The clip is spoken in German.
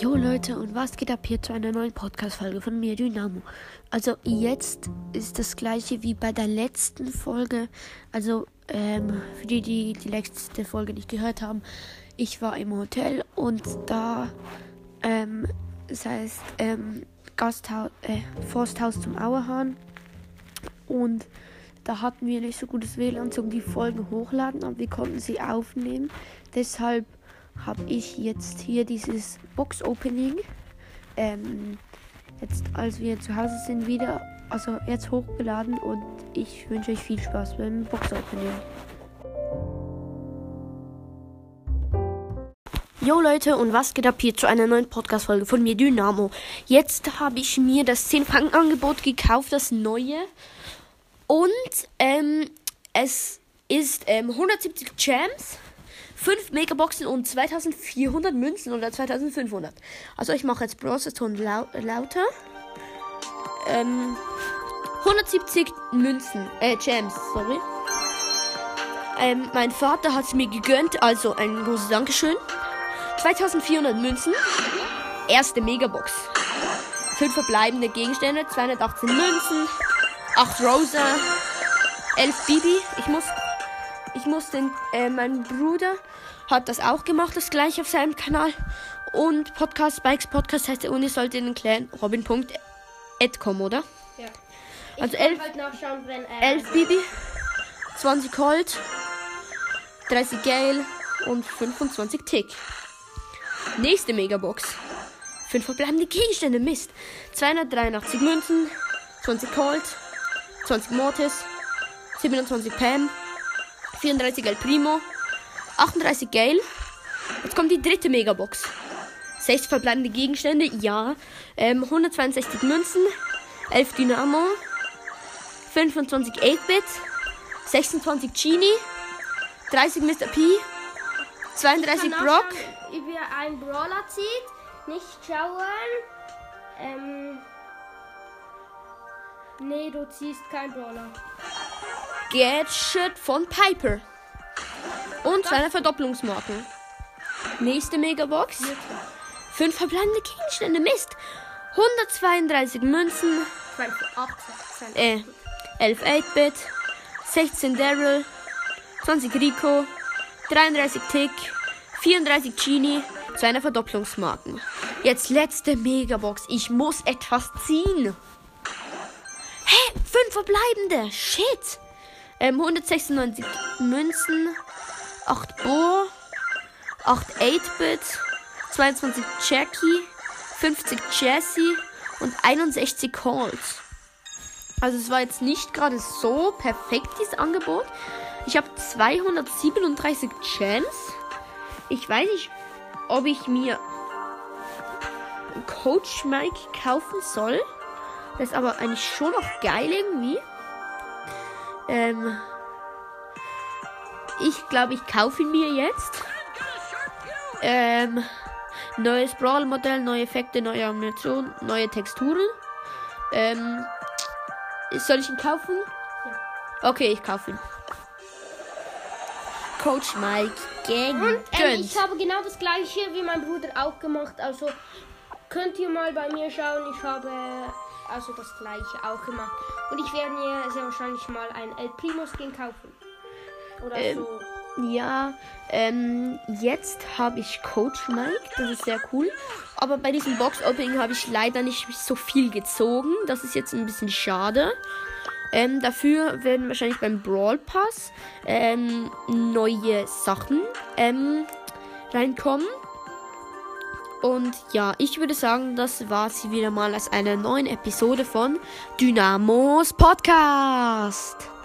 Jo Leute, und was geht ab hier zu einer neuen Podcast-Folge von mir, Dynamo? Also jetzt ist das gleiche wie bei der letzten Folge. Also ähm, für die, die die letzte Folge nicht gehört haben, ich war im Hotel und da, ähm, das heißt ähm, Gasthaus, äh, Forsthaus zum Auerhahn und da hatten wir nicht so gutes WLAN zum die Folgen hochladen, aber wir konnten sie aufnehmen. Deshalb habe ich jetzt hier dieses Box-Opening. Ähm, jetzt, als wir zu Hause sind, wieder, also jetzt hochgeladen und ich wünsche euch viel Spaß beim Box-Opening. Jo Leute, und was geht ab hier zu einer neuen Podcast-Folge von mir, Dynamo. Jetzt habe ich mir das 10 Franken Angebot gekauft, das neue. Und ähm, es ist ähm, 170 Gems 5 Megaboxen und 2400 Münzen oder 2500. Also ich mache jetzt Bronzeton lau lauter. Ähm, 170 Münzen, äh, Gems, sorry. Ähm, mein Vater hat es mir gegönnt, also ein großes Dankeschön. 2400 Münzen. Erste Megabox. 5 verbleibende Gegenstände, 218 Münzen, 8 Rosa, 11 Bibi. Ich muss ich muss den, äh, mein Bruder hat das auch gemacht, das gleiche auf seinem Kanal. Und Podcast, Spikes Podcast heißt er und ihr solltet ihn klären, robin.edcom, oder? Ja. Also Ich kann 11 halt nachschauen, wenn. 11 Bibi, 20 Colt, 30 Gale und 25 Tick. Nächste Megabox. 5 verbleibende Gegenstände, Mist. 283 Münzen, 20 Colt, 20 Mortis, 27 Pam, 34 El Primo, 38 Gale. Jetzt kommt die dritte Megabox. 6 verbleibende Gegenstände, ja. Ähm, 162 Münzen, 11 Dynamo, 25 8-Bit, 26 Genie, 30 Mr. P, 32 kann Brock, nachschauen, Wie er einen Brawler zieht. Nicht schauen. Ähm. Nee, du ziehst keinen Brawler. Gadget von Piper. Und seine Verdopplungsmarken. Nächste Megabox. 5 verbleibende Gegenstände, Mist. 132 Münzen, 18. äh, 11 8-Bit, 16 Daryl, 20 Rico, 33 Tick, 34 Genie, zu einer Verdopplungsmarken. Jetzt letzte Megabox. Ich muss etwas ziehen. Hä? Fünf verbleibende. Shit. Ähm, 196 Münzen, 8 Bo, 8 8-Bit, 22 Jackie, 50 Jessie und 61 Calls. Also es war jetzt nicht gerade so perfekt, dieses Angebot. Ich habe 237 Gems. Ich weiß nicht, ob ich mir Coach Mike kaufen soll. Das ist aber eigentlich schon noch geil irgendwie. Ähm, ich glaube, ich kaufe ihn mir jetzt. Ähm, neues Brawl-Modell, neue Effekte, neue Ammunition, neue Texturen. Ähm, soll ich ihn kaufen? Okay, ich kaufe ihn. Coach Mike gegen Und ähm, ich habe genau das gleiche wie mein Bruder auch gemacht. Also könnt ihr mal bei mir schauen. Ich habe also das gleiche auch gemacht. Und ich werde mir sehr wahrscheinlich mal ein El Primo Skin kaufen. Oder Ähm, so. Ja, ähm, jetzt habe ich Coach Mike, das ist sehr cool. Aber bei diesem Box-Opening habe ich leider nicht so viel gezogen. Das ist jetzt ein bisschen schade. Ähm, dafür werden wahrscheinlich beim Brawl Pass ähm, neue Sachen ähm, reinkommen. Und ja, ich würde sagen, das war sie wieder mal als einer neuen Episode von Dynamos Podcast.